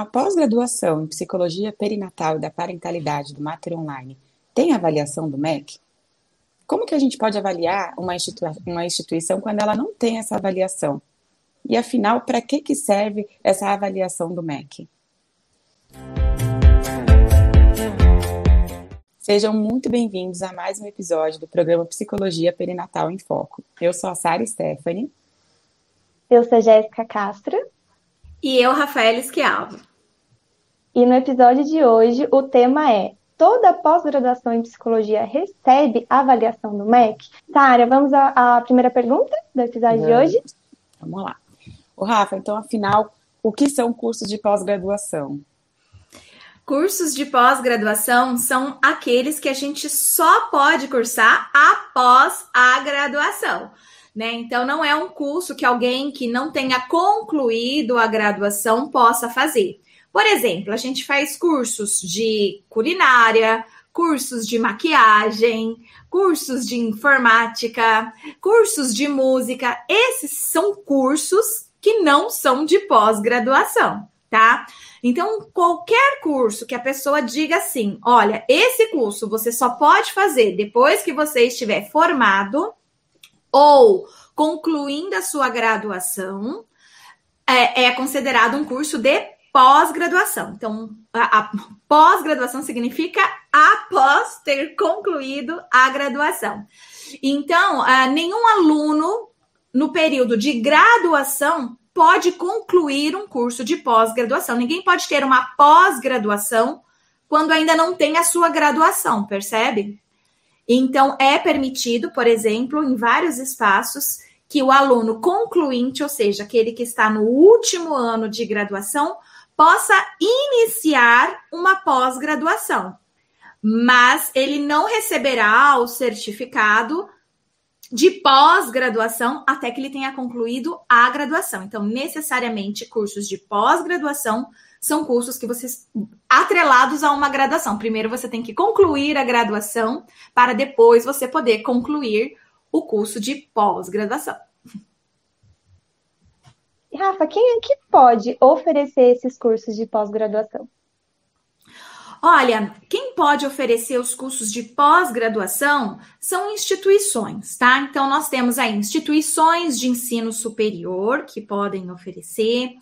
A pós-graduação em Psicologia Perinatal e da Parentalidade do Mater Online tem avaliação do MEC? Como que a gente pode avaliar uma, institui uma instituição quando ela não tem essa avaliação? E afinal, para que, que serve essa avaliação do MEC? Sejam muito bem-vindos a mais um episódio do programa Psicologia Perinatal em Foco. Eu sou a Sara Stephanie. Eu sou a Jéssica Castro. E eu, Rafael Esquiavo. E no episódio de hoje o tema é Toda pós-graduação em psicologia recebe avaliação do MEC? Sara, vamos à, à, primeira pergunta do episódio vamos. de hoje? Vamos lá. O Rafa, então, afinal, o que são cursos de pós-graduação? Cursos de pós-graduação são aqueles que a gente só pode cursar após a graduação. Né? Então, não é um curso que alguém que não tenha concluído a graduação possa fazer. Por exemplo, a gente faz cursos de culinária, cursos de maquiagem, cursos de informática, cursos de música. Esses são cursos que não são de pós-graduação, tá? Então, qualquer curso que a pessoa diga assim: olha, esse curso você só pode fazer depois que você estiver formado ou concluindo a sua graduação, é, é considerado um curso de pós-graduação. Então, a, a pós-graduação significa após ter concluído a graduação. Então, uh, nenhum aluno no período de graduação pode concluir um curso de pós-graduação. Ninguém pode ter uma pós-graduação quando ainda não tem a sua graduação, percebe? Então, é permitido, por exemplo, em vários espaços, que o aluno concluinte, ou seja, aquele que está no último ano de graduação, possa iniciar uma pós-graduação, mas ele não receberá o certificado de pós-graduação até que ele tenha concluído a graduação. Então, necessariamente, cursos de pós-graduação são cursos que vocês atrelados a uma graduação. Primeiro você tem que concluir a graduação para depois você poder concluir o curso de pós-graduação. Rafa, quem é que pode oferecer esses cursos de pós-graduação? Olha, quem pode oferecer os cursos de pós-graduação são instituições, tá? Então, nós temos aí instituições de ensino superior que podem oferecer,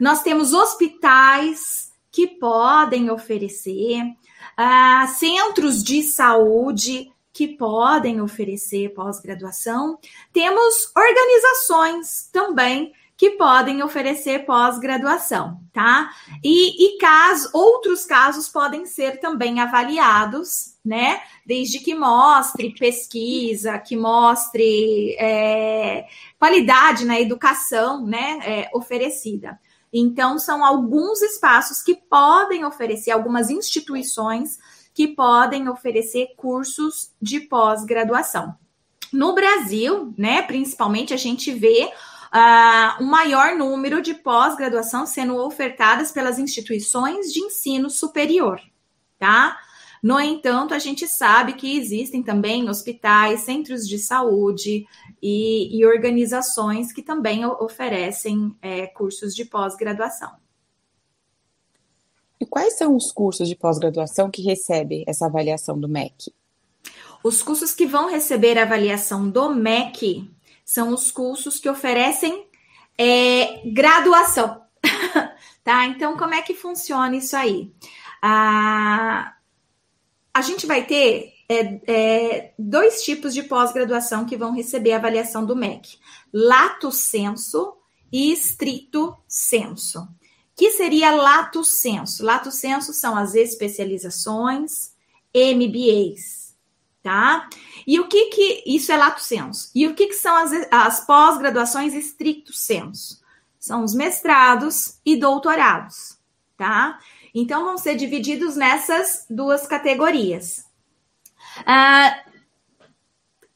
nós temos hospitais que podem oferecer, uh, centros de saúde que podem oferecer pós-graduação, temos organizações também que podem oferecer pós-graduação, tá? E, e caso, outros casos podem ser também avaliados, né? Desde que mostre pesquisa, que mostre é, qualidade na educação, né? É, oferecida. Então, são alguns espaços que podem oferecer, algumas instituições que podem oferecer cursos de pós-graduação. No Brasil, né, principalmente, a gente vê uh, um maior número de pós-graduação sendo ofertadas pelas instituições de ensino superior, tá? No entanto, a gente sabe que existem também hospitais, centros de saúde e, e organizações que também oferecem é, cursos de pós-graduação. E quais são os cursos de pós-graduação que recebem essa avaliação do MEC? Os cursos que vão receber a avaliação do MEC são os cursos que oferecem é, graduação. tá? Então, como é que funciona isso aí? Ah, a gente vai ter é, é, dois tipos de pós-graduação que vão receber a avaliação do MEC: lato senso e estrito senso. Que seria lato senso? Lato senso são as especializações, MBAs, tá? E o que que isso é lato senso? E o que que são as, as pós-graduações estricto senso? São os mestrados e doutorados, tá? Então vão ser divididos nessas duas categorias. Ah,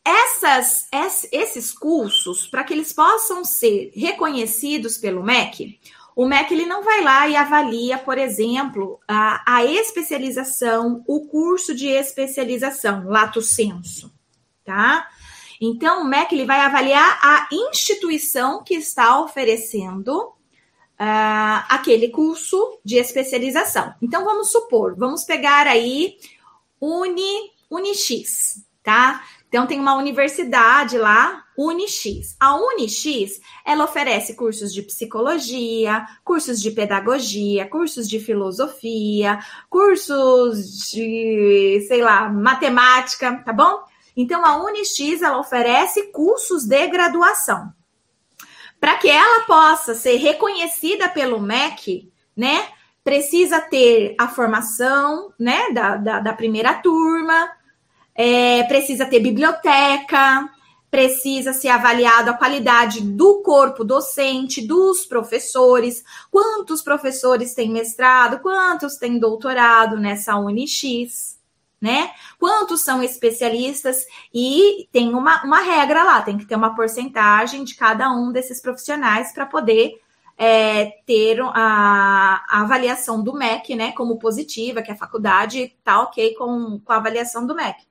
essas, esses cursos, para que eles possam ser reconhecidos pelo MEC, o MEC ele não vai lá e avalia, por exemplo, a, a especialização, o curso de especialização, lato senso, tá? Então, o MEC ele vai avaliar a instituição que está oferecendo uh, aquele curso de especialização. Então, vamos supor, vamos pegar aí Uni, UniX, tá? Então, tem uma universidade lá, UniX. A UniX, ela oferece cursos de psicologia, cursos de pedagogia, cursos de filosofia, cursos de, sei lá, matemática, tá bom? Então, a UniX, ela oferece cursos de graduação. Para que ela possa ser reconhecida pelo MEC, né, precisa ter a formação, né, da, da, da primeira turma, é, precisa ter biblioteca, precisa ser avaliado a qualidade do corpo docente, dos professores, quantos professores têm mestrado, quantos têm doutorado nessa UniX, né? Quantos são especialistas e tem uma, uma regra lá, tem que ter uma porcentagem de cada um desses profissionais para poder é, ter a, a, avaliação do MEC, né, como positiva, que a faculdade está ok com, com a avaliação do MEC.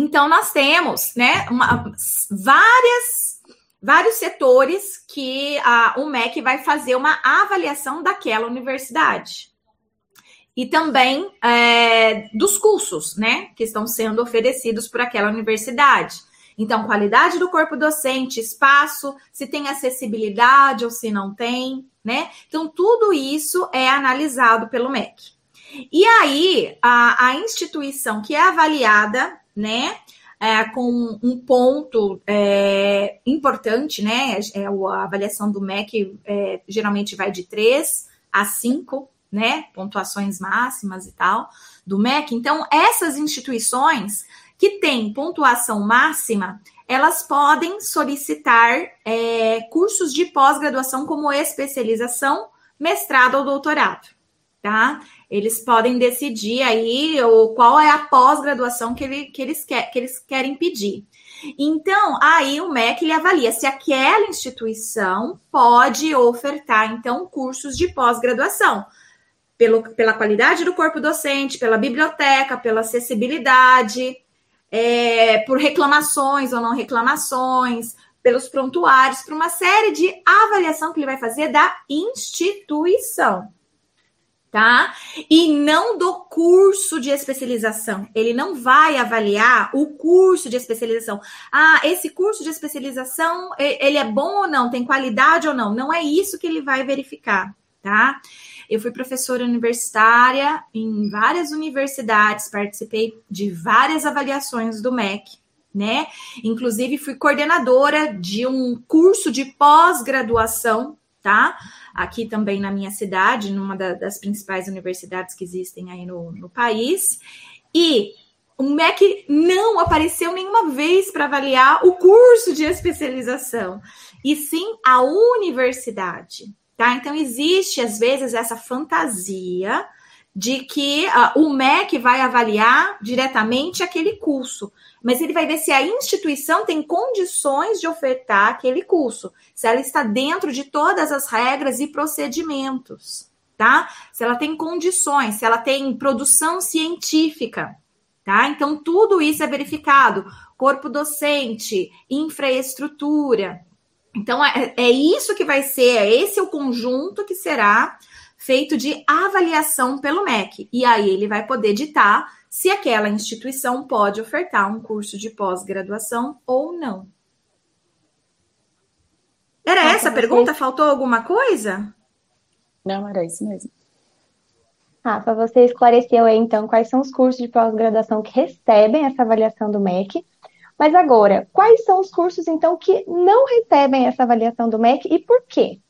Então, nós temos né, uma, várias, vários setores que a, o MEC vai fazer uma avaliação daquela universidade. E também é, dos cursos né, que estão sendo oferecidos por aquela universidade. Então, qualidade do corpo docente, espaço, se tem acessibilidade ou se não tem, né? Então, tudo isso é analisado pelo MEC. E aí, a, a instituição que é avaliada né? É, com um ponto é, importante, né? É, a avaliação do MEC é, geralmente vai de 3 a 5, né? Pontuações máximas e tal, do MEC. Então, essas instituições que têm pontuação máxima, elas podem solicitar é, cursos de pós-graduação como especialização, mestrado ou doutorado, tá? Eles podem decidir aí ou qual é a pós-graduação que, ele, que, eles quer, que eles querem pedir. Então, aí o MEC ele avalia se aquela instituição pode ofertar, então, cursos de pós-graduação. Pela qualidade do corpo docente, pela biblioteca, pela acessibilidade, é, por reclamações ou não reclamações, pelos prontuários, por uma série de avaliação que ele vai fazer da instituição tá? E não do curso de especialização. Ele não vai avaliar o curso de especialização. Ah, esse curso de especialização, ele é bom ou não? Tem qualidade ou não? Não é isso que ele vai verificar, tá? Eu fui professora universitária em várias universidades, participei de várias avaliações do MEC, né? Inclusive fui coordenadora de um curso de pós-graduação, tá? Aqui também na minha cidade, numa da, das principais universidades que existem aí no, no país. E o MEC não apareceu nenhuma vez para avaliar o curso de especialização, e sim a universidade. Tá? Então, existe, às vezes, essa fantasia de que uh, o MEC vai avaliar diretamente aquele curso mas ele vai ver se a instituição tem condições de ofertar aquele curso, se ela está dentro de todas as regras e procedimentos, tá? Se ela tem condições, se ela tem produção científica, tá? Então, tudo isso é verificado: corpo docente, infraestrutura. Então, é, é isso que vai ser, é esse o conjunto que será feito de avaliação pelo MEC. E aí ele vai poder ditar se aquela instituição pode ofertar um curso de pós-graduação ou não. Era essa a pergunta? Faltou alguma coisa? Não, era isso mesmo. Rafa, você esclareceu aí então quais são os cursos de pós-graduação que recebem essa avaliação do MEC. Mas agora, quais são os cursos então que não recebem essa avaliação do MEC e por quê?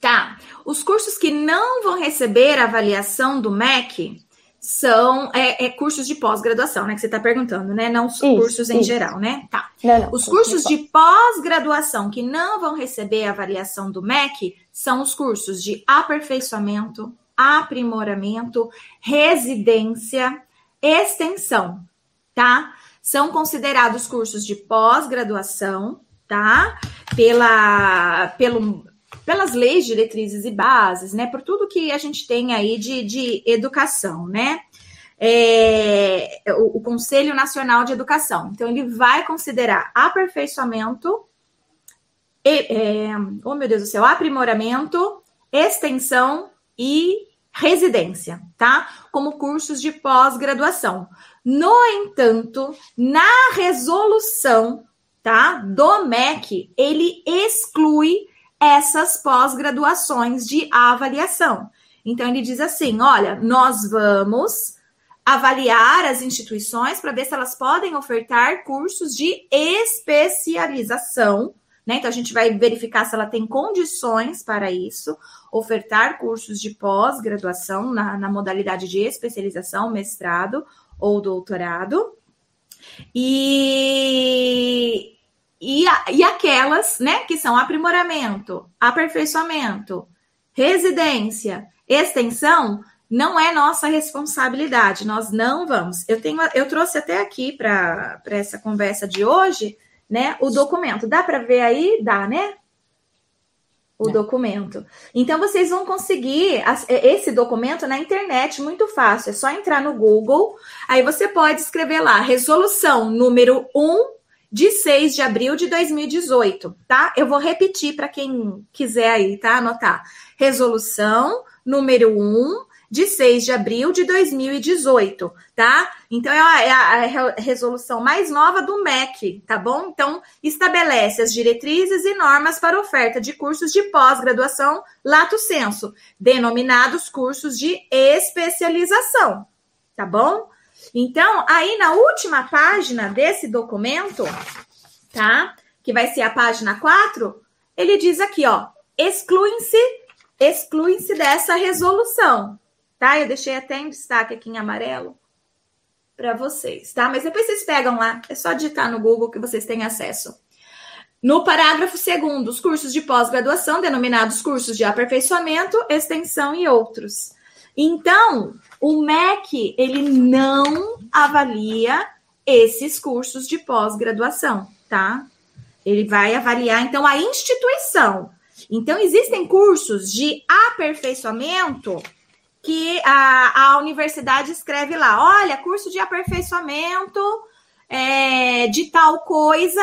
Tá. Os cursos que não vão receber a avaliação do MEC são é, é cursos de pós-graduação, né? Que você está perguntando, né? Não os isso, cursos em geral, né? Tá. Não, não, os cursos de pós-graduação que não vão receber a avaliação do MEC são os cursos de aperfeiçoamento, aprimoramento, residência, extensão, tá? São considerados cursos de pós-graduação, tá? Pela, pelo, pelas leis, diretrizes e bases, né? Por tudo que a gente tem aí de, de educação, né? É, o, o Conselho Nacional de Educação. Então, ele vai considerar aperfeiçoamento, é, oh meu Deus do céu, aprimoramento, extensão e residência, tá? Como cursos de pós-graduação. No entanto, na resolução, tá, do MEC, ele exclui essas pós-graduações de avaliação. Então ele diz assim: olha, nós vamos avaliar as instituições para ver se elas podem ofertar cursos de especialização. Né? Então, a gente vai verificar se ela tem condições para isso, ofertar cursos de pós-graduação na, na modalidade de especialização, mestrado ou doutorado. E, e, e aquelas né, que são aprimoramento, aperfeiçoamento, residência, extensão, não é nossa responsabilidade, nós não vamos. Eu tenho, eu trouxe até aqui para essa conversa de hoje, né, o documento. Dá para ver aí? Dá, né? O documento. Então vocês vão conseguir esse documento na internet muito fácil. É só entrar no Google, aí você pode escrever lá resolução número 1 de 6 de abril de 2018, tá? Eu vou repetir para quem quiser aí, tá? Anotar. Resolução número 1 de 6 de abril de 2018, tá? Então, é a, é a, resolução mais nova do MEC, tá bom? Então, estabelece as diretrizes e normas para oferta de cursos de pós-graduação lato senso, denominados cursos de especialização, tá bom? Então, aí na última página desse documento, tá? Que vai ser a página 4, ele diz aqui, ó, excluem-se excluem-se dessa resolução, tá? Eu deixei até em destaque aqui em amarelo para vocês, tá? Mas depois vocês pegam lá, é só digitar no Google que vocês têm acesso. No parágrafo segundo, os cursos de pós-graduação, denominados cursos de aperfeiçoamento, extensão e outros. Então, o MEC, ele não avalia esses cursos de pós-graduação, tá? Ele vai avaliar, então, a instituição. Então, existem cursos de aperfeiçoamento que a, a universidade escreve lá: olha, curso de aperfeiçoamento é, de tal coisa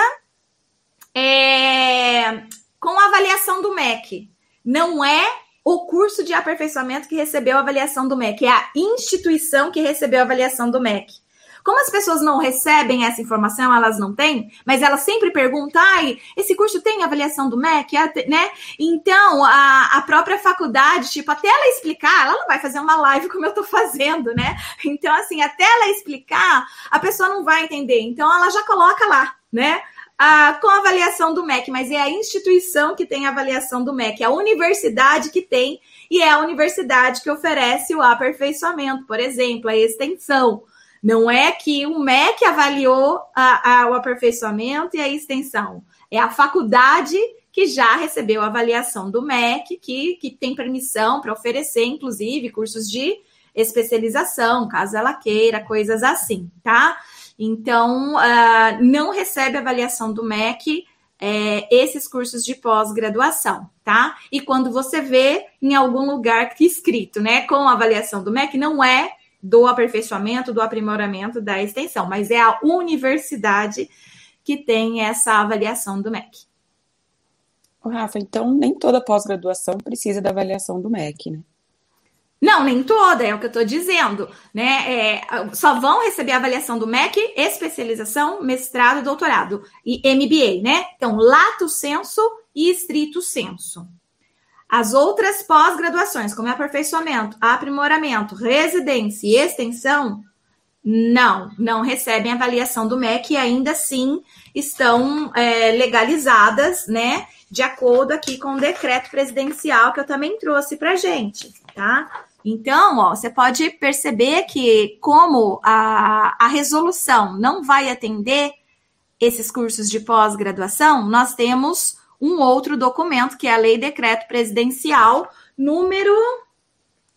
é, com avaliação do MEC. Não é o curso de aperfeiçoamento que recebeu a avaliação do MEC, é a instituição que recebeu a avaliação do MEC. Como as pessoas não recebem essa informação, elas não têm, mas elas sempre perguntam, ai, esse curso tem avaliação do MEC, né? Então, a, a própria faculdade, tipo, até ela explicar, ela não vai fazer uma live como eu tô fazendo, né? Então, assim, até ela explicar, a pessoa não vai entender. Então, ela já coloca lá, né? Ah, com a avaliação do MEC, mas é a instituição que tem a avaliação do MEC, é a universidade que tem, e é a universidade que oferece o aperfeiçoamento, por exemplo, a extensão. Não é que o MEC avaliou a, a, o aperfeiçoamento e a extensão. É a faculdade que já recebeu a avaliação do MEC, que, que tem permissão para oferecer, inclusive, cursos de especialização, caso ela queira, coisas assim, tá? Então, uh, não recebe avaliação do MEC é, esses cursos de pós-graduação, tá? E quando você vê em algum lugar escrito, né, com avaliação do MEC, não é do aperfeiçoamento, do aprimoramento da extensão, mas é a universidade que tem essa avaliação do MEC. Rafa, então nem toda pós-graduação precisa da avaliação do MEC, né? Não, nem toda, é o que eu estou dizendo, né? É, só vão receber a avaliação do MEC, especialização, mestrado, doutorado e MBA, né? Então, lato senso e estrito senso. As outras pós-graduações, como aperfeiçoamento, aprimoramento, residência e extensão, não, não recebem avaliação do MEC e ainda assim estão é, legalizadas, né? De acordo aqui com o decreto presidencial que eu também trouxe para gente, tá? Então, ó, você pode perceber que, como a, a resolução não vai atender esses cursos de pós-graduação, nós temos um outro documento, que é a Lei Decreto Presidencial número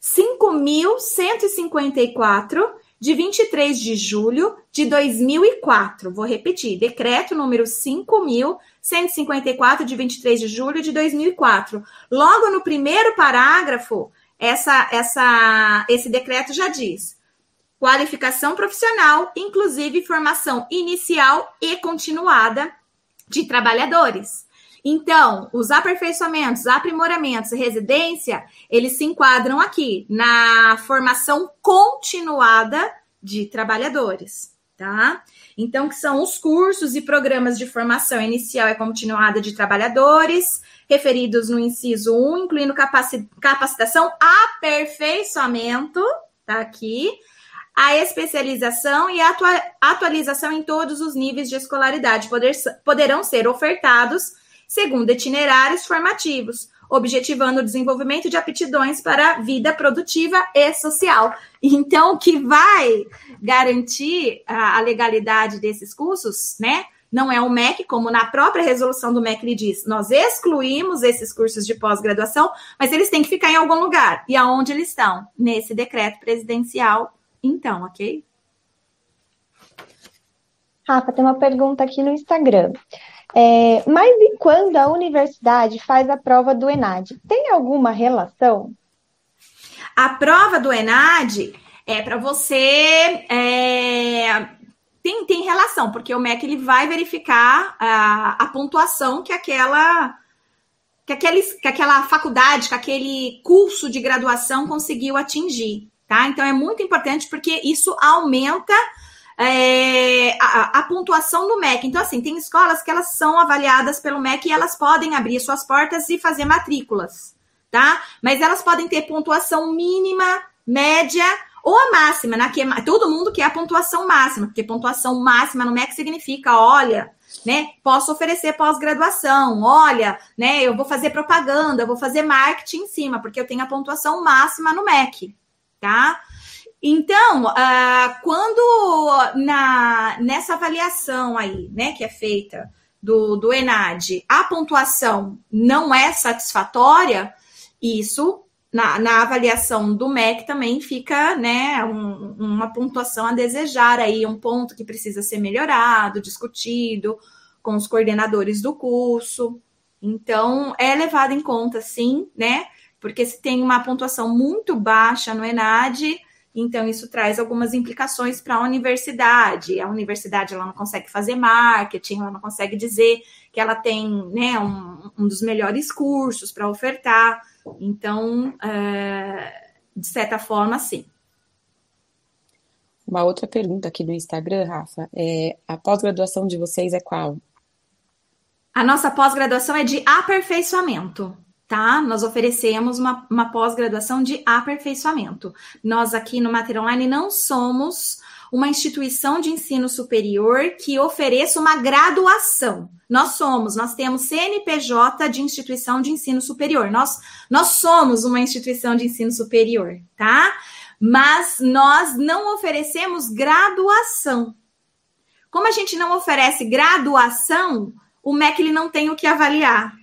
5.154, de 23 de julho de 2004. Vou repetir, decreto número 5.154, de 23 de julho de 2004. Logo no primeiro parágrafo, essa, essa, esse decreto já diz qualificação profissional, inclusive formação inicial e continuada de trabalhadores. Então, os aperfeiçoamentos, aprimoramentos e residência, eles se enquadram aqui na formação continuada de trabalhadores, tá? Então, que são os cursos e programas de formação inicial e continuada de trabalhadores, referidos no inciso 1, incluindo capacitação, aperfeiçoamento, tá aqui, a especialização e a atualização em todos os níveis de escolaridade poder, poderão ser ofertados segundo itinerários formativos, objetivando o desenvolvimento de aptidões para a vida produtiva e social. Então, o que vai garantir a, legalidade desses cursos, né? Não é o MEC, como na própria resolução do MEC ele diz, nós excluímos esses cursos de pós-graduação, mas eles têm que ficar em algum lugar. E aonde eles estão? Nesse decreto presidencial, então, ok? Rafa, tem uma pergunta aqui no Instagram. É, mas e quando a universidade faz a prova do ENAD? Tem alguma relação? A prova do ENAD é para você. É, tem, tem relação, porque o MEC ele vai verificar a, a pontuação que aquela. Que, aquele, que aquela faculdade, que aquele curso de graduação conseguiu atingir, tá? Então é muito importante porque isso aumenta é, a, a, pontuação do MEC. Então, assim, tem escolas que elas são avaliadas pelo MEC e elas podem abrir suas portas e fazer matrículas, tá? Mas elas podem ter pontuação mínima, média ou a máxima, né? Que é, todo mundo quer a pontuação máxima, porque pontuação máxima no MEC significa, olha, né? Posso oferecer pós-graduação, olha, né? Eu vou fazer propaganda, eu vou fazer marketing em cima, porque eu tenho a pontuação máxima no MEC, tá? Então, uh, quando na, nessa avaliação aí, né, que é feita do, do ENAD, a pontuação não é satisfatória, isso na, na avaliação do MEC também fica, né, um, uma pontuação a desejar aí, um ponto que precisa ser melhorado, discutido com os coordenadores do curso. Então, é levado em conta, sim, né? Porque se tem uma pontuação muito baixa no ENAD, então, isso traz algumas implicações para a universidade. A universidade ela não consegue fazer marketing, ela não consegue dizer que ela tem né, um, um dos melhores cursos para ofertar. Então, é, de certa forma, sim. Uma outra pergunta aqui do Instagram, Rafa, é a pós-graduação de vocês é qual? A nossa pós-graduação é de aperfeiçoamento tá? Nós oferecemos uma, uma pós-graduação de aperfeiçoamento. Nós aqui no Mater Online não somos uma instituição de ensino superior que ofereça uma graduação. Nós somos, nós temos CNPJ de instituição de ensino superior. Nós, nós somos uma instituição de ensino superior, tá? Mas nós não oferecemos graduação. Como a gente não oferece graduação, o MEC ele não tem o que avaliar,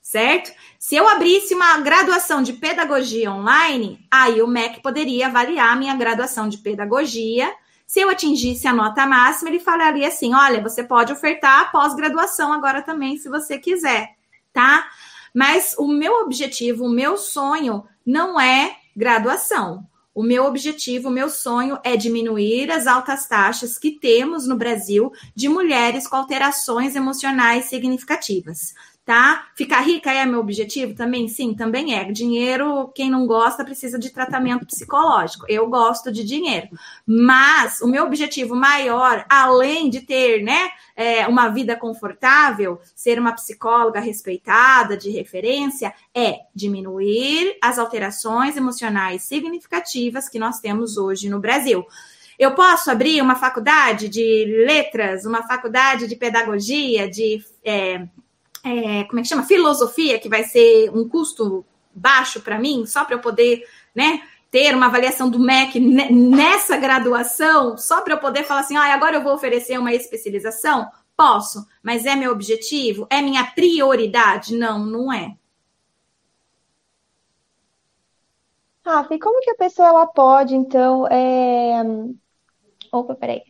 certo? Se eu abrisse uma graduação de pedagogia online, aí o MEC poderia avaliar a minha graduação de pedagogia. Se eu atingisse a nota máxima, ele falaria assim: olha, você pode ofertar pós-graduação agora também, se você quiser, tá? Mas o meu objetivo, o meu sonho não é graduação. O meu objetivo, o meu sonho é diminuir as altas taxas que temos no Brasil de mulheres com alterações emocionais significativas tá? Ficar rica é meu objetivo também? Sim, também é. Dinheiro, quem não gosta, precisa de tratamento psicológico. Eu gosto de dinheiro. Mas o meu objetivo maior, além de ter, né, é, uma vida confortável, ser uma psicóloga respeitada, de referência, é diminuir as alterações emocionais significativas que nós temos hoje no Brasil. Eu posso abrir uma faculdade de letras, uma faculdade de pedagogia, de é, é, como é que chama? Filosofia, que vai ser um custo baixo para mim, só para eu poder, né? Ter uma avaliação do MEC nessa graduação, só para eu poder falar assim, ah, agora eu vou oferecer uma especialização? Posso, mas é meu objetivo? É minha prioridade? Não, não é. Rafa, e como que a pessoa ela pode, então, é... Opa, peraí.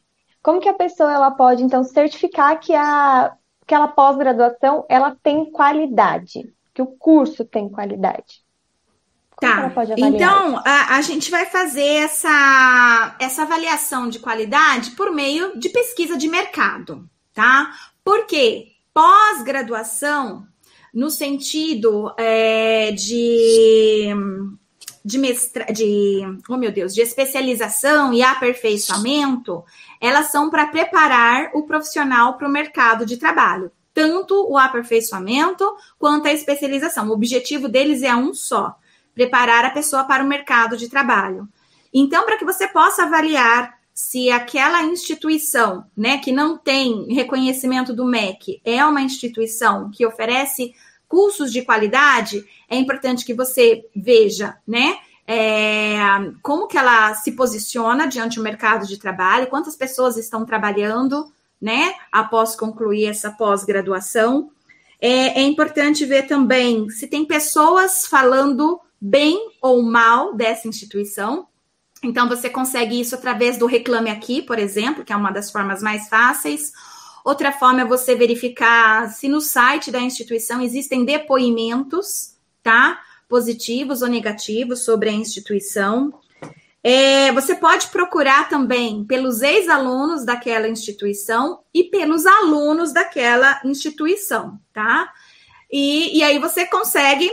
Como que a pessoa ela pode, então, certificar que a aquela pós-graduação ela tem qualidade, que o curso tem qualidade. Como tá. Então, a, a, gente vai fazer essa, essa avaliação de qualidade por meio de pesquisa de mercado, tá? Porque pós-graduação no sentido é, de de, mestra, de, oh meu Deus, de especialização e aperfeiçoamento, elas são para preparar o profissional para o mercado de trabalho. Tanto o aperfeiçoamento quanto a especialização. O objetivo deles é um só: preparar a pessoa para o mercado de trabalho. Então, para que você possa avaliar se aquela instituição, né, que não tem reconhecimento do MEC, é uma instituição que oferece cursos de qualidade, é importante que você veja, né? É, como que ela se posiciona diante do mercado de trabalho, quantas pessoas estão trabalhando, né, após concluir essa pós-graduação. É, é, importante ver também se tem pessoas falando bem ou mal dessa instituição. Então, você consegue isso através do Reclame Aqui, por exemplo, que é uma das formas mais fáceis, Outra forma é você verificar se no site da instituição existem depoimentos, tá? Positivos ou negativos sobre a instituição. É, você pode procurar também pelos ex-alunos daquela instituição e pelos alunos daquela instituição, tá? E, e aí você consegue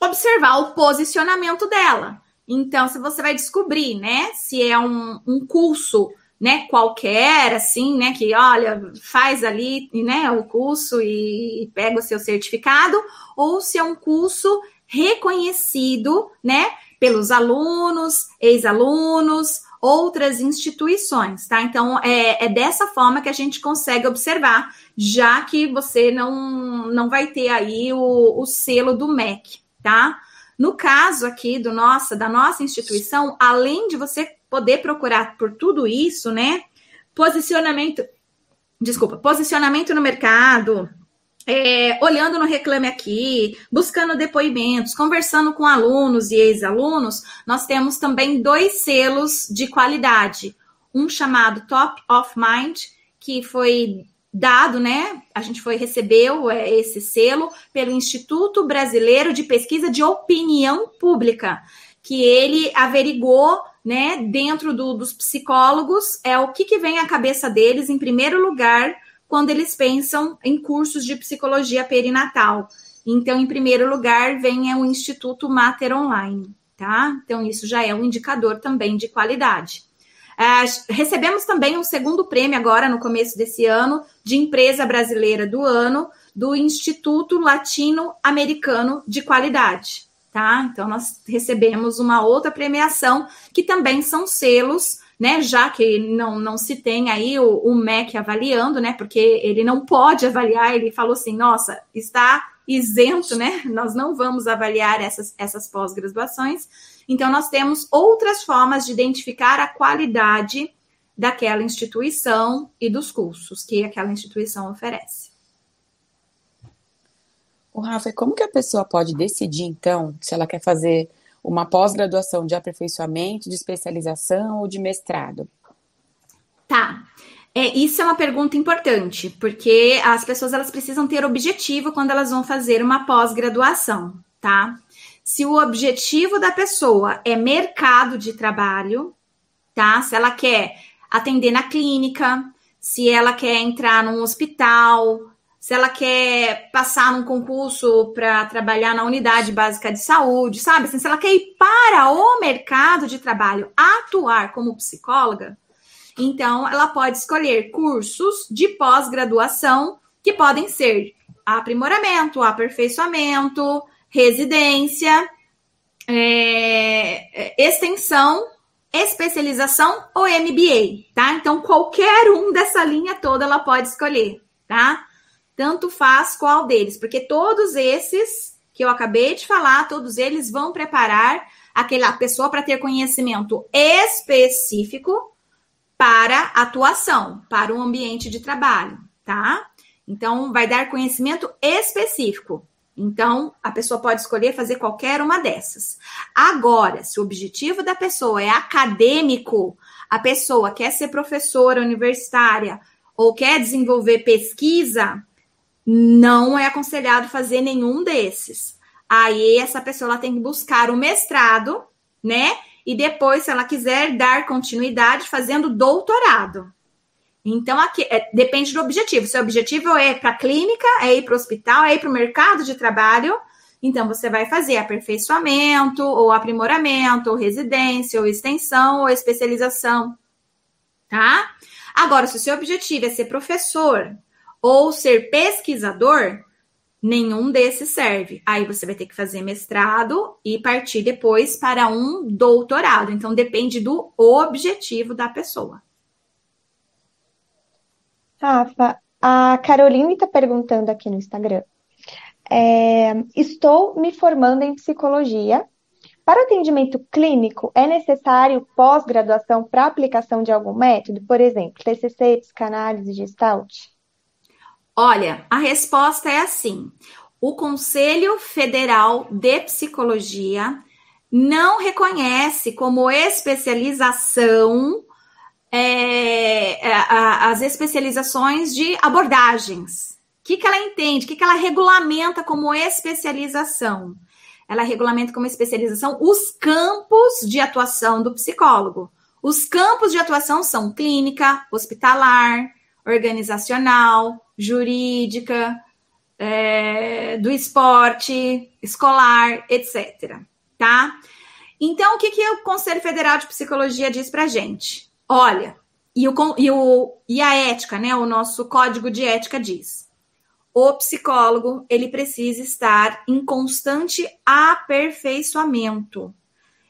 observar o posicionamento dela. Então, se você vai descobrir, né, se é um, um curso né, qualquer, assim, né, que olha, faz ali, né, o curso e, e pega o seu certificado, ou se é um curso reconhecido, né, pelos alunos, ex-alunos, outras instituições, tá? Então, é, é, dessa forma que a gente consegue observar, já que você não, não vai ter aí o, o selo do MEC, tá? No caso aqui do nossa, da nossa instituição, além de você poder procurar por tudo isso, né? Posicionamento, desculpa, posicionamento no mercado, é, olhando no Reclame Aqui, buscando depoimentos, conversando com alunos e ex-alunos, nós temos também dois selos de qualidade. Um chamado Top of Mind, que foi dado, né? A gente foi recebeu é, esse selo pelo Instituto Brasileiro de Pesquisa de Opinião Pública, que ele averigou né, dentro do, dos psicólogos, é o que, que vem à cabeça deles, em primeiro lugar, quando eles pensam em cursos de psicologia perinatal. Então, em primeiro lugar, vem é, o Instituto Mater Online, tá? Então, isso já é um indicador também de qualidade. É, recebemos também um segundo prêmio agora, no começo desse ano, de empresa brasileira do ano, do Instituto Latino-Americano de Qualidade tá? Então nós recebemos uma outra premiação que também são selos, né? Já que não, não se tem aí o, o MEC avaliando, né? Porque ele não pode avaliar, ele falou assim, nossa, está isento, né? Nós não vamos avaliar essas, essas pós-graduações. Então, nós temos outras formas de identificar a qualidade daquela instituição e dos cursos que aquela instituição oferece. O Rafa, como que a pessoa pode decidir, então, se ela quer fazer uma pós-graduação de aperfeiçoamento, de especialização ou de mestrado? Tá. É, isso é uma pergunta importante, porque as pessoas elas precisam ter objetivo quando elas vão fazer uma pós-graduação, tá? Se o objetivo da pessoa é mercado de trabalho, tá? Se ela quer atender na clínica, se ela quer entrar num hospital, se ela quer passar num concurso para trabalhar na unidade básica de saúde, sabe? Assim, se ela quer ir para o mercado de trabalho, atuar como psicóloga, então ela pode escolher cursos de pós-graduação que podem ser aprimoramento, aperfeiçoamento, residência, é, é extensão, especialização ou MBA, tá? Então qualquer um dessa linha toda ela pode escolher, tá? Tanto faz qual deles, porque todos esses que eu acabei de falar, todos eles vão preparar aquela pessoa para ter conhecimento específico para atuação, para o ambiente de trabalho, tá? Então, vai dar conhecimento específico. Então, a pessoa pode escolher fazer qualquer uma dessas. Agora, se o objetivo da pessoa é acadêmico, a pessoa quer ser professora universitária ou quer desenvolver pesquisa, não é aconselhado fazer nenhum desses. Aí essa pessoa ela tem que buscar o mestrado, né? E depois, se ela quiser dar continuidade, fazendo doutorado. Então, aqui é, depende do objetivo. Seu objetivo é para a clínica, é ir para o hospital, é ir para o mercado de trabalho. Então, você vai fazer aperfeiçoamento, ou aprimoramento, ou residência, ou extensão, ou especialização. Tá? Agora, se o seu objetivo é ser professor ou ser pesquisador, nenhum desses serve. Aí você vai ter que fazer mestrado e partir depois para um doutorado. Então depende do objetivo da pessoa. Rafa, a Caroline está perguntando aqui no Instagram. É, estou me formando em psicologia. Para atendimento clínico, é necessário pós-graduação para aplicação de algum método? Por exemplo, TCC, psicanálise, gestalt? Olha, a resposta é assim: o Conselho Federal de Psicologia não reconhece como especialização é, é as especializações de abordagens. O que, que ela entende? O que, que ela regulamenta como especialização? Ela regulamenta como especialização os campos de atuação do psicólogo. Os campos de atuação são clínica, hospitalar, organizacional, jurídica, é, do esporte, escolar, etc. Tá? Então, o que, que o Conselho Federal de Psicologia diz para gente? Olha, e, o, e, o, e a ética, né? O nosso código de ética diz: o psicólogo ele precisa estar em constante aperfeiçoamento.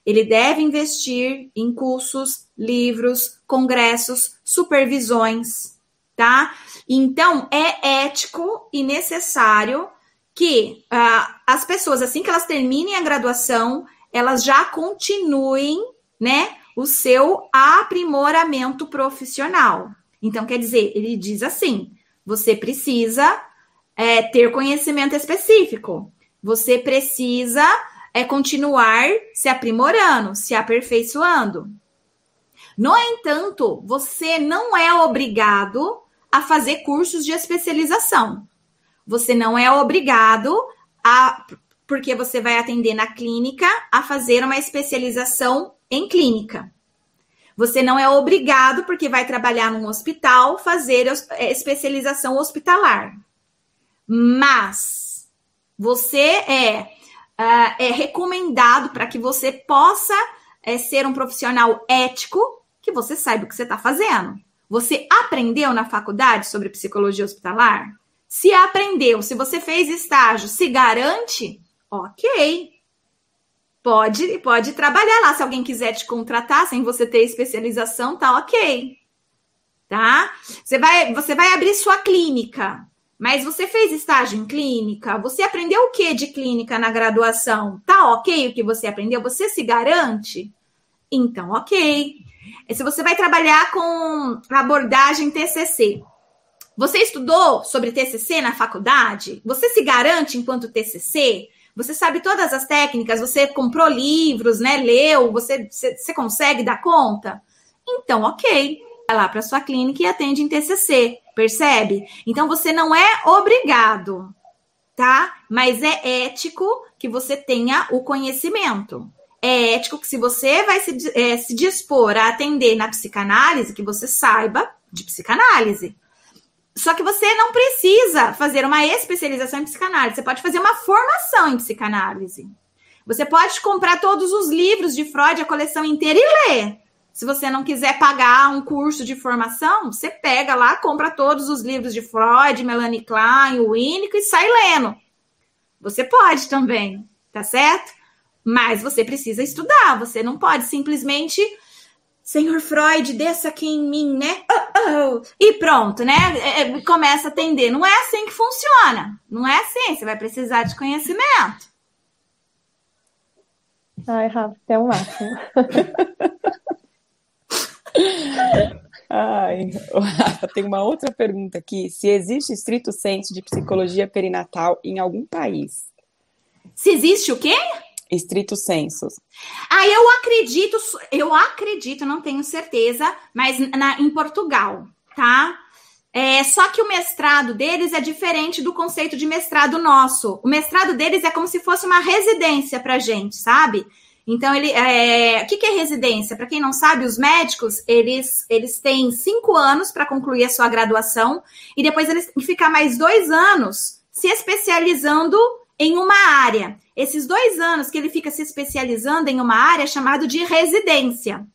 Ele deve investir em cursos, livros, congressos, supervisões, tá? Então, é ético e necessário que uh, as pessoas, assim que elas terminem a graduação, elas já continuem, né, o seu aprimoramento profissional. Então, quer dizer, ele diz assim: você precisa é, ter conhecimento específico, você precisa é, continuar se aprimorando, se aperfeiçoando. No entanto, você não é obrigado a fazer cursos de especialização. Você não é obrigado a, porque você vai atender na clínica, a fazer uma especialização em clínica. Você não é obrigado, porque vai trabalhar num hospital, fazer é, especialização hospitalar. Mas você é, uh, é recomendado para que você possa é, ser um profissional ético, que você saiba o que você está fazendo. Você aprendeu na faculdade sobre psicologia hospitalar? Se aprendeu, se você fez estágio, se garante, ok. Pode, pode trabalhar lá. Se alguém quiser te contratar sem você ter especialização, tá ok. Tá? Você vai, você vai abrir sua clínica. Mas você fez estágio em clínica? Você aprendeu o que de clínica na graduação? Tá ok o que você aprendeu? Você se garante? Então, ok. Se você vai trabalhar com abordagem TCC, você estudou sobre TCC na faculdade? Você se garante enquanto TCC? Você sabe todas as técnicas? Você comprou livros, né? Leu? Você, você, você consegue dar conta? Então, ok. Vai lá para sua clínica e atende em TCC, percebe? Então, você não é obrigado, tá? Mas é ético que você tenha o conhecimento é ético que se você vai se, é, se dispor a atender na psicanálise, que você saiba de psicanálise. Só que você não precisa fazer uma especialização em psicanálise, você pode fazer uma formação em psicanálise. Você pode comprar todos os livros de Freud, a coleção inteira, e ler. Se você não quiser pagar um curso de formação, você pega lá, compra todos os livros de Freud, Melanie Klein, Winnicott e sai lendo. Você pode também, tá certo? Mas você precisa estudar, você não pode simplesmente. Senhor Freud, desça aqui em mim, né? Oh, oh, e pronto, né? É, é, começa a atender. Não é assim que funciona. Não é assim. Você vai precisar de conhecimento. Ai, Rafa, é um máximo. Ai, tem uma outra pergunta aqui. Se existe estrito senso de psicologia perinatal em algum país? Se existe o quê? Estrito senso. Ah, eu acredito, eu acredito, não tenho certeza, mas na, em Portugal, tá? É, só que o mestrado deles é diferente do conceito de mestrado nosso. O mestrado deles é como se fosse uma residência pra gente, sabe? Então, ele, é, o que, que é residência? Para quem não sabe, os médicos, eles, eles têm cinco anos para concluir a sua graduação e depois eles têm que ficar mais dois anos se especializando em uma área. Esses dois anos que ele fica se especializando em uma área chamado de residência,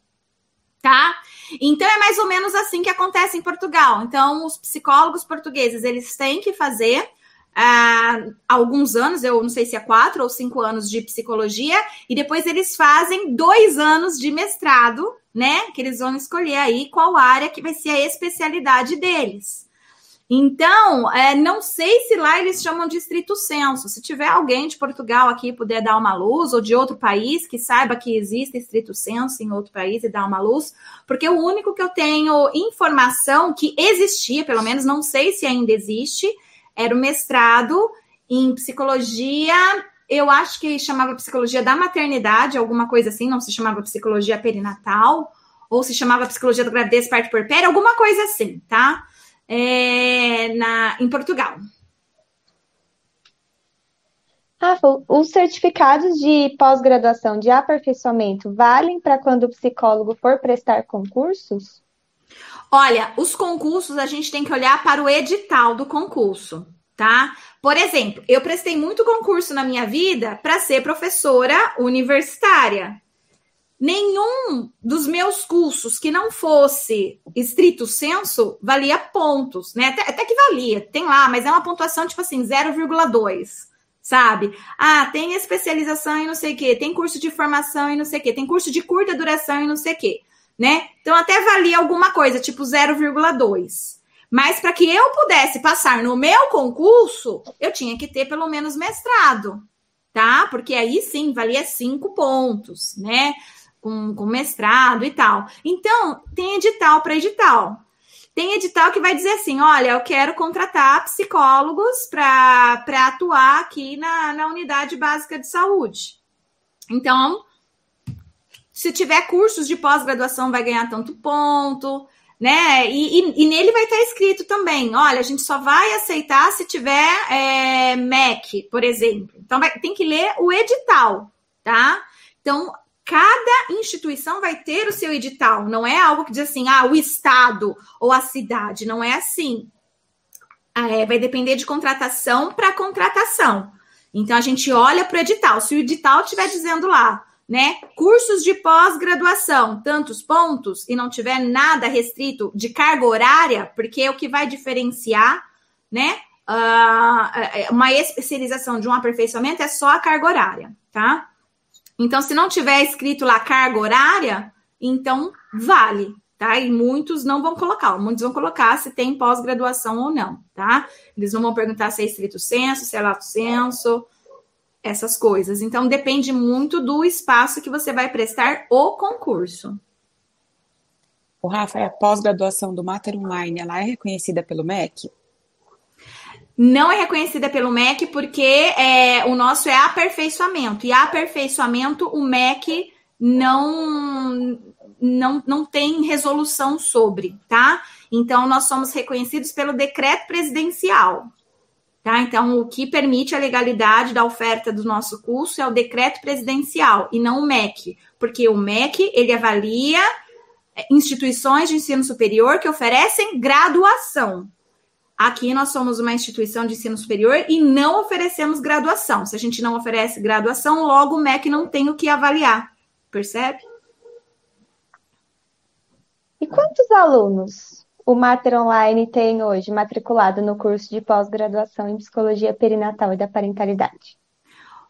tá? Então é mais ou menos assim que acontece em Portugal. Então os psicólogos portugueses eles têm que fazer uh, alguns anos, eu não sei se é quatro ou cinco anos de psicologia, e depois eles fazem dois anos de mestrado, né? Que eles vão escolher aí qual área que vai ser a especialidade deles. Então, é, não sei se lá eles chamam de estrito senso. Se tiver alguém de Portugal aqui puder dar uma luz, ou de outro país que saiba que existe estrito senso em outro país e dar uma luz, porque o único que eu tenho informação que existia, pelo menos não sei se ainda existe, era o mestrado em psicologia. Eu acho que chamava psicologia da maternidade, alguma coisa assim, não se chamava psicologia perinatal, ou se chamava psicologia da gravidez, parto puerpério, alguma coisa assim, tá? É, na, em Portugal. Rafa, os certificados de pós-graduação de aperfeiçoamento valem para quando o psicólogo for prestar concursos? Olha, os concursos a gente tem que olhar para o edital do concurso, tá? Por exemplo, eu prestei muito concurso na minha vida para ser professora universitária. Nenhum dos meus cursos que não fosse estrito senso valia pontos, né? Até, até que valia, tem lá, mas é uma pontuação tipo assim, 0,2 sabe? Ah, tem especialização e não sei o quê, tem curso de formação e não sei o quê, tem curso de curta duração e não sei o quê né? Então até valia alguma coisa, tipo 0,2. Mas para que eu pudesse passar no meu concurso, eu tinha que ter pelo menos mestrado, tá? Porque aí sim valia cinco pontos, né? Com, com mestrado e tal. Então, tem edital para edital. Tem edital que vai dizer assim: olha, eu quero contratar psicólogos para atuar aqui na, na unidade básica de saúde. Então, se tiver cursos de pós-graduação, vai ganhar tanto ponto, né? E, e, e, nele vai estar escrito também: olha, a gente só vai aceitar se tiver é, MEC, por exemplo. Então, vai, tem que ler o edital, tá? Então, cada instituição vai ter o seu edital, não é algo que diz assim, ah, o estado ou a cidade, não é assim. É, vai depender de contratação para contratação. Então, a gente olha para o edital. Se o edital estiver dizendo lá, né? Cursos de pós-graduação, tantos pontos, e não tiver nada restrito de carga horária, porque é o que vai diferenciar, né? Uh, uma especialização de um aperfeiçoamento é só a carga horária, tá? Então, se não tiver escrito lá carga horária, então vale, tá? E muitos não vão colocar, muitos vão colocar se tem pós-graduação ou não, tá? Eles não vão perguntar se é estrito senso, se é lato senso, essas coisas. Então, depende muito do espaço que você vai prestar o concurso. O Rafa, a pós-graduação do Mater Online, ela é reconhecida pelo MEC? Não é reconhecida pelo MEC porque é, o nosso é aperfeiçoamento. E aperfeiçoamento, o MEC não, não, não tem resolução sobre, tá? Então, nós somos reconhecidos pelo decreto presidencial. Tá? Então, o que permite a legalidade da oferta do nosso curso é o decreto presidencial e não o MEC, porque o MEC ele avalia instituições de ensino superior que oferecem graduação. Aqui nós somos uma instituição de ensino superior e não oferecemos graduação. Se a gente não oferece graduação, logo o MEC não tem o que avaliar. Percebe? E quantos alunos o Mater Online tem hoje matriculado no curso de pós-graduação em Psicologia Perinatal e da Parentalidade?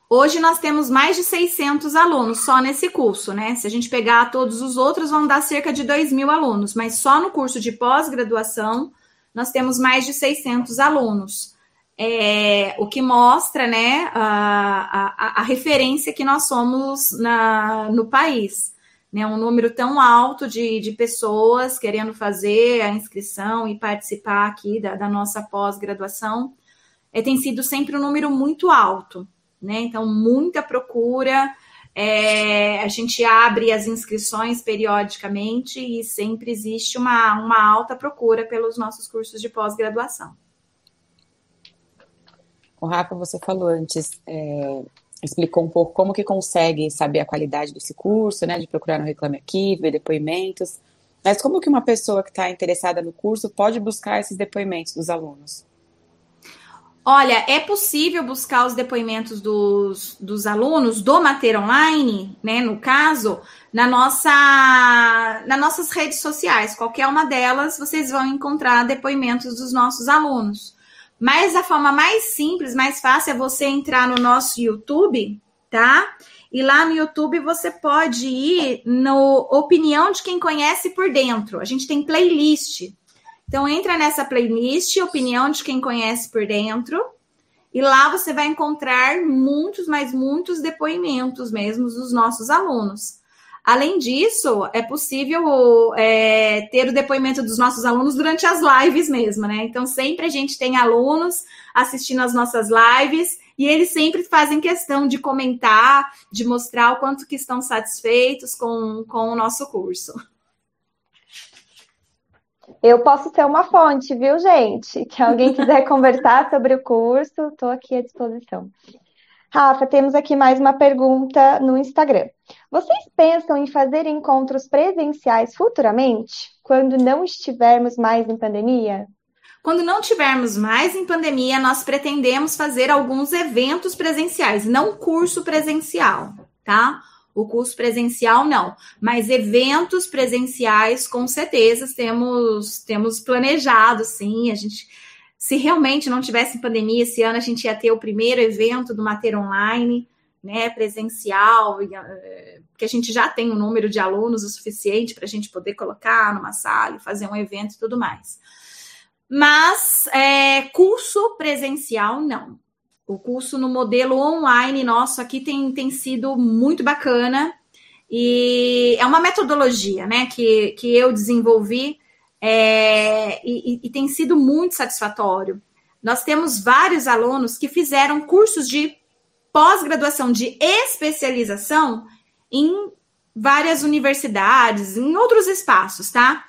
Hoje nós temos mais de 600 alunos só nesse curso, né? Se a gente pegar todos os outros, vão dar cerca de 2 mil alunos, mas só no curso de pós-graduação nós temos mais de 600 alunos. É, o que mostra, né, a, a, a referência que nós somos na, no país né, um número tão alto de, de pessoas querendo fazer a inscrição e participar aqui da, da nossa pós-graduação, é, tem sido sempre um número muito alto, né? Então, muita procura. É, a gente abre as inscrições periodicamente e sempre existe uma, uma alta procura pelos nossos cursos de pós-graduação. O Rafa, você falou antes é, explicou um pouco como que consegue saber a qualidade desse curso, né, de procurar no Reclame Aqui, ver depoimentos. Mas como que uma pessoa que está interessada no curso pode buscar esses depoimentos dos alunos? Olha, é possível buscar os depoimentos dos, dos alunos do Mater Online, né, no caso, na nossa, nas nossas redes sociais. Qualquer uma delas, vocês vão encontrar depoimentos dos nossos alunos. Mas a forma mais simples, mais fácil é você entrar no nosso YouTube, tá? E lá no YouTube você pode ir no Opinião de quem conhece por dentro. A gente tem playlist então entra nessa playlist Opinião de quem conhece por dentro e lá você vai encontrar muitos, mas muitos depoimentos mesmo dos nossos alunos. Além disso, é possível é, ter o depoimento dos nossos alunos durante as lives mesmo, né? Então, sempre a gente tem alunos assistindo as nossas lives e eles sempre fazem questão de comentar, de mostrar o quanto que estão satisfeitos com, com o nosso curso. Eu posso ser uma fonte, viu, gente? Que alguém quiser conversar sobre o curso, estou aqui à disposição. Rafa, temos aqui mais uma pergunta no Instagram. Vocês pensam em fazer encontros presenciais futuramente, quando não estivermos mais em pandemia? Quando não tivermos mais em pandemia, nós pretendemos fazer alguns eventos presenciais, não curso presencial, tá? O curso presencial não, mas eventos presenciais com certeza temos temos planejado, sim. A gente, se realmente não tivesse pandemia esse ano, a gente ia ter o primeiro evento do Mater Online, né, presencial, eh, que a gente já tem um número de alunos o suficiente para a gente poder colocar numa sala, fazer um evento e tudo mais. Mas é, curso presencial não. O curso no modelo online nosso aqui tem, tem sido muito bacana e é uma metodologia né, que, que eu desenvolvi é, e, e tem sido muito satisfatório. Nós temos vários alunos que fizeram cursos de pós-graduação de especialização em várias universidades, em outros espaços, tá?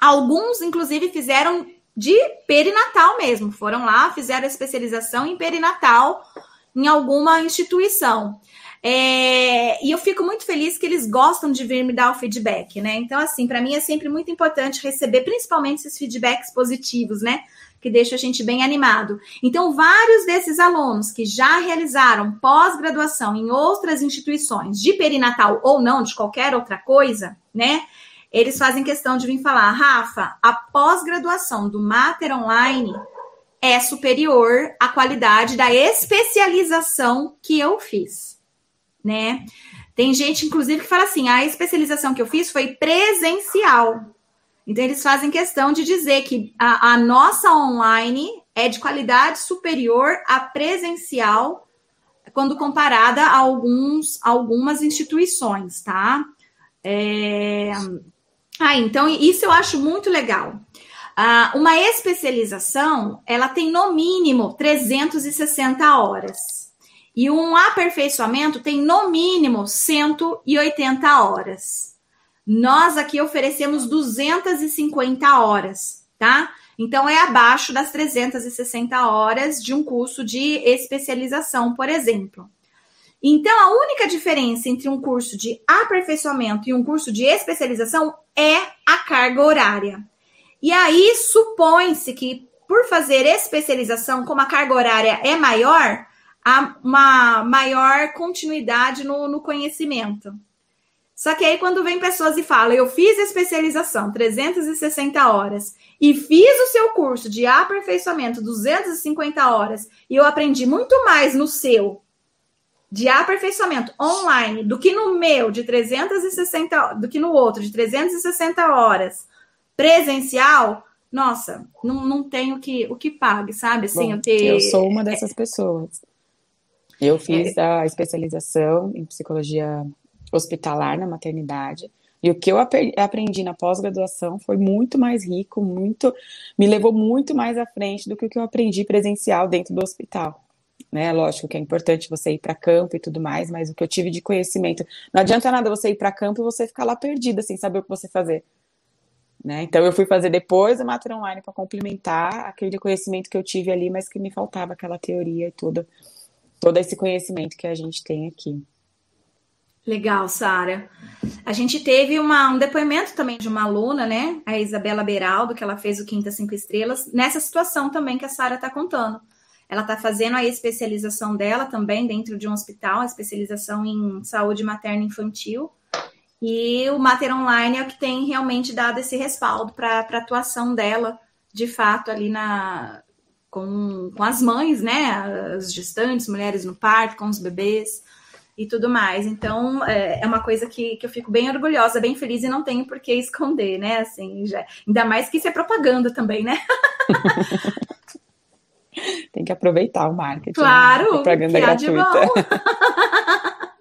Alguns, inclusive, fizeram de perinatal mesmo. Foram lá, fizeram especialização em perinatal em alguma instituição. É, e eu fico muito feliz que eles gostam de vir me dar o feedback, né? Então, assim, para mim é sempre muito importante receber, principalmente esses feedbacks positivos, né? Que deixa a gente bem animado. Então, vários desses alunos que já realizaram pós-graduação em outras instituições, de perinatal ou não, de qualquer outra coisa, né? Eles fazem questão de vir falar, Rafa, a pós-graduação do Mater Online é superior à qualidade da especialização que eu fiz, né? Tem gente, inclusive, que fala assim: a especialização que eu fiz foi presencial. Então, eles fazem questão de dizer que a, a nossa online é de qualidade superior à presencial quando comparada a alguns, algumas instituições, tá? É, ah, então isso eu acho muito legal. Ah, uma especialização, ela tem no mínimo 360 horas. E um aperfeiçoamento tem no mínimo 180 horas. Nós aqui oferecemos 250 horas, tá? Então é abaixo das 360 horas de um curso de especialização, por exemplo. Então, a única diferença entre um curso de aperfeiçoamento e um curso de especialização é a carga horária. E aí, supõe-se que, por fazer especialização, como a carga horária é maior, há uma maior continuidade no, no conhecimento. Só que aí, quando vem pessoas e falam, eu fiz especialização 360 horas e fiz o seu curso de aperfeiçoamento 250 horas e eu aprendi muito mais no seu de aperfeiçoamento online do que no meu de 360 do que no outro de 360 horas presencial, nossa, não, não tenho que, o que pague, sabe? Assim, Bom, eu, ter... eu sou uma dessas pessoas. Eu fiz a especialização em psicologia hospitalar na maternidade. E o que eu aprendi na pós-graduação foi muito mais rico, muito me levou muito mais à frente do que o que eu aprendi presencial dentro do hospital né? Lógico que é importante você ir para campo e tudo mais, mas o que eu tive de conhecimento, não adianta nada você ir para campo e você ficar lá perdida sem saber o que você fazer. Né? Então eu fui fazer depois a Mater Online para complementar aquele conhecimento que eu tive ali, mas que me faltava aquela teoria e todo esse conhecimento que a gente tem aqui. Legal, Sara. A gente teve uma, um depoimento também de uma aluna, né? A Isabela Beraldo, que ela fez o Quinta Cinco Estrelas, nessa situação também que a Sara está contando. Ela está fazendo a especialização dela também dentro de um hospital, a especialização em saúde materna infantil. E o Mater Online é o que tem realmente dado esse respaldo para a atuação dela, de fato, ali na com, com as mães, né? As gestantes, mulheres no parto, com os bebês e tudo mais. Então, é, é, uma coisa que, que eu fico bem orgulhosa, bem feliz e não tenho por que esconder, né? Assim, já, ainda mais que isso é propaganda também, né? Tem que aproveitar o marketing. Né? Claro, propaganda gratuita.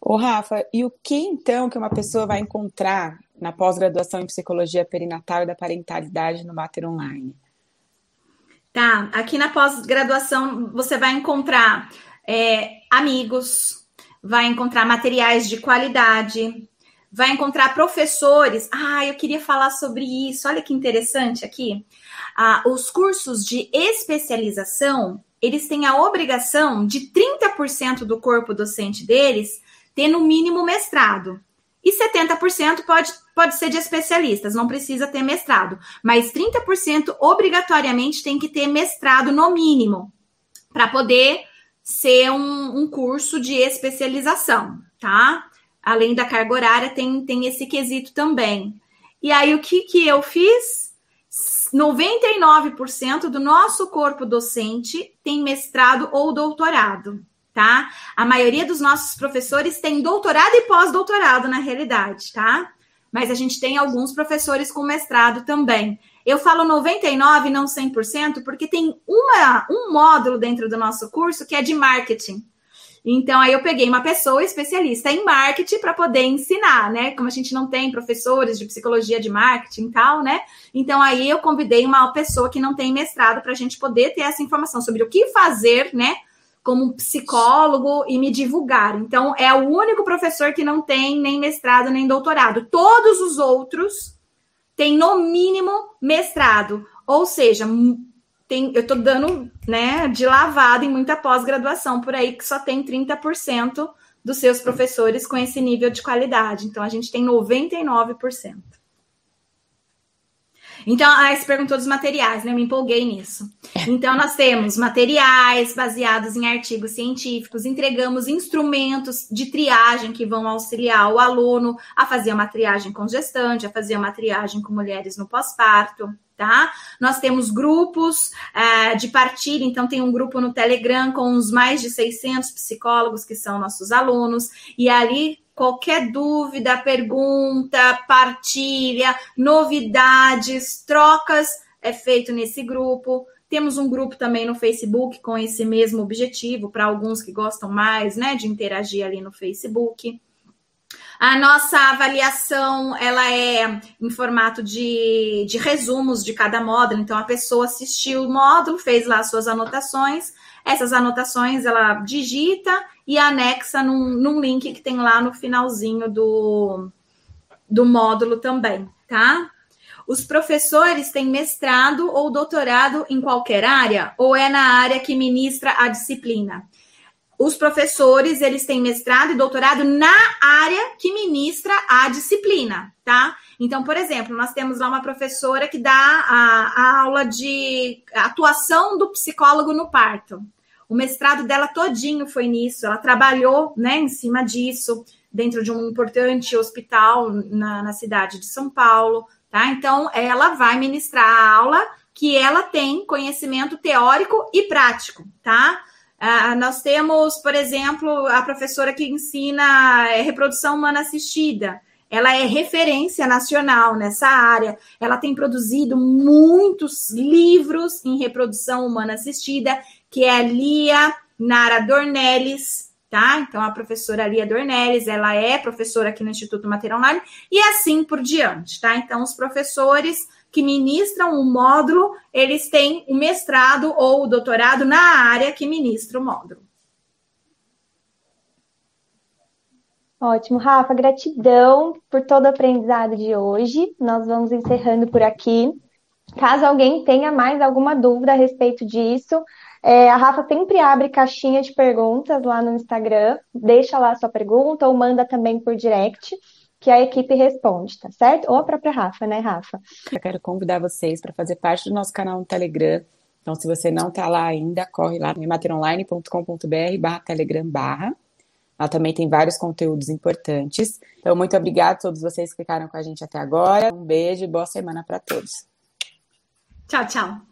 Ô, Rafa, e o que então que uma pessoa vai encontrar na pós-graduação em psicologia perinatal e da parentalidade no Mater Online? Tá, aqui na pós-graduação você vai encontrar é, amigos, vai encontrar materiais de qualidade, vai encontrar professores. Ah, eu queria falar sobre isso. Olha que interessante aqui. Ah, os cursos de especialização, eles têm a obrigação de 30% do corpo docente deles ter no mínimo mestrado. E 70% pode, pode ser de especialistas, não precisa ter mestrado. Mas 30% obrigatoriamente tem que ter mestrado no mínimo, para poder ser um, um curso de especialização, tá? Além da carga horária, tem, tem esse quesito também. E aí, o que, que eu fiz? 99% do nosso corpo docente tem mestrado ou doutorado, tá? A maioria dos nossos professores tem doutorado e pós-doutorado, na realidade, tá? Mas a gente tem alguns professores com mestrado também. Eu falo 99, não 100%, porque tem uma, um módulo dentro do nosso curso que é de marketing. Então, aí eu peguei uma pessoa especialista em marketing para poder ensinar, né? Como a gente não tem professores de psicologia de marketing e tal, né? Então, aí eu convidei uma pessoa que não tem mestrado para a gente poder ter essa informação sobre o que fazer, né? Como psicólogo e me divulgar. Então, é o único professor que não tem nem mestrado nem doutorado. Todos os outros tem no mínimo mestrado, ou seja, tem, eu estou dando né, de lavada em muita pós-graduação por aí, que só tem 30% dos seus professores com esse nível de qualidade. Então, a gente tem 99%. Então, aí você perguntou dos materiais, né? Eu me empolguei nisso. Então, nós temos materiais baseados em artigos científicos, entregamos instrumentos de triagem que vão auxiliar o aluno a fazer uma triagem com gestante, a fazer uma triagem com mulheres no pós-parto. Tá? Nós temos grupos é, de partilha, então tem um grupo no Telegram com os mais de 600 psicólogos que são nossos alunos, e ali qualquer dúvida, pergunta, partilha, novidades, trocas é feito nesse grupo. Temos um grupo também no Facebook com esse mesmo objetivo, para alguns que gostam mais, né, de interagir ali no Facebook. A nossa avaliação, ela é em formato de, de resumos de cada módulo. Então, a pessoa assistiu o módulo, fez lá as suas anotações. Essas anotações, ela digita e anexa num, num link que tem lá no finalzinho do, do módulo também, tá? Os professores têm mestrado ou doutorado em qualquer área ou é na área que ministra a disciplina? Os professores, eles têm mestrado e doutorado na área que ministra a disciplina, tá? Então, por exemplo, nós temos lá uma professora que dá a, a aula de atuação do psicólogo no parto. O mestrado dela todinho foi nisso. Ela trabalhou, né, em cima disso, dentro de um importante hospital na, na cidade de São Paulo, tá? Então, ela vai ministrar a aula que ela tem conhecimento teórico e prático, tá? Ah, nós temos, por exemplo, a professora que ensina é, reprodução humana assistida. Ela é referência nacional nessa área. Ela tem produzido muitos livros em reprodução humana assistida que é a Lia Nara Dornelles, tá? Então, a professora Lia Dornelles, ela é professora aqui no Instituto Mater Online, e assim por diante, tá? Então, os professores que ministram o módulo, eles têm o mestrado ou o doutorado na área que ministra o módulo. Ótimo, Rafa, gratidão por todo o aprendizado de hoje. Nós vamos encerrando por aqui. Caso alguém tenha mais alguma dúvida a respeito disso, É, a Rafa sempre abre caixinha de perguntas lá no Instagram. Deixa lá sua pergunta ou manda também por direct, que a equipe responde, tá certo? Ou a própria Rafa, né, Rafa? Eu quero convidar vocês para fazer parte do nosso canal no Telegram. Então, se você não está lá ainda, corre lá no materonline.com.br barra telegram barra. Lá também tem vários conteúdos importantes. Então, muito obrigada a todos vocês que ficaram com a gente até agora. Um beijo e boa semana para todos. Tchau, tchau.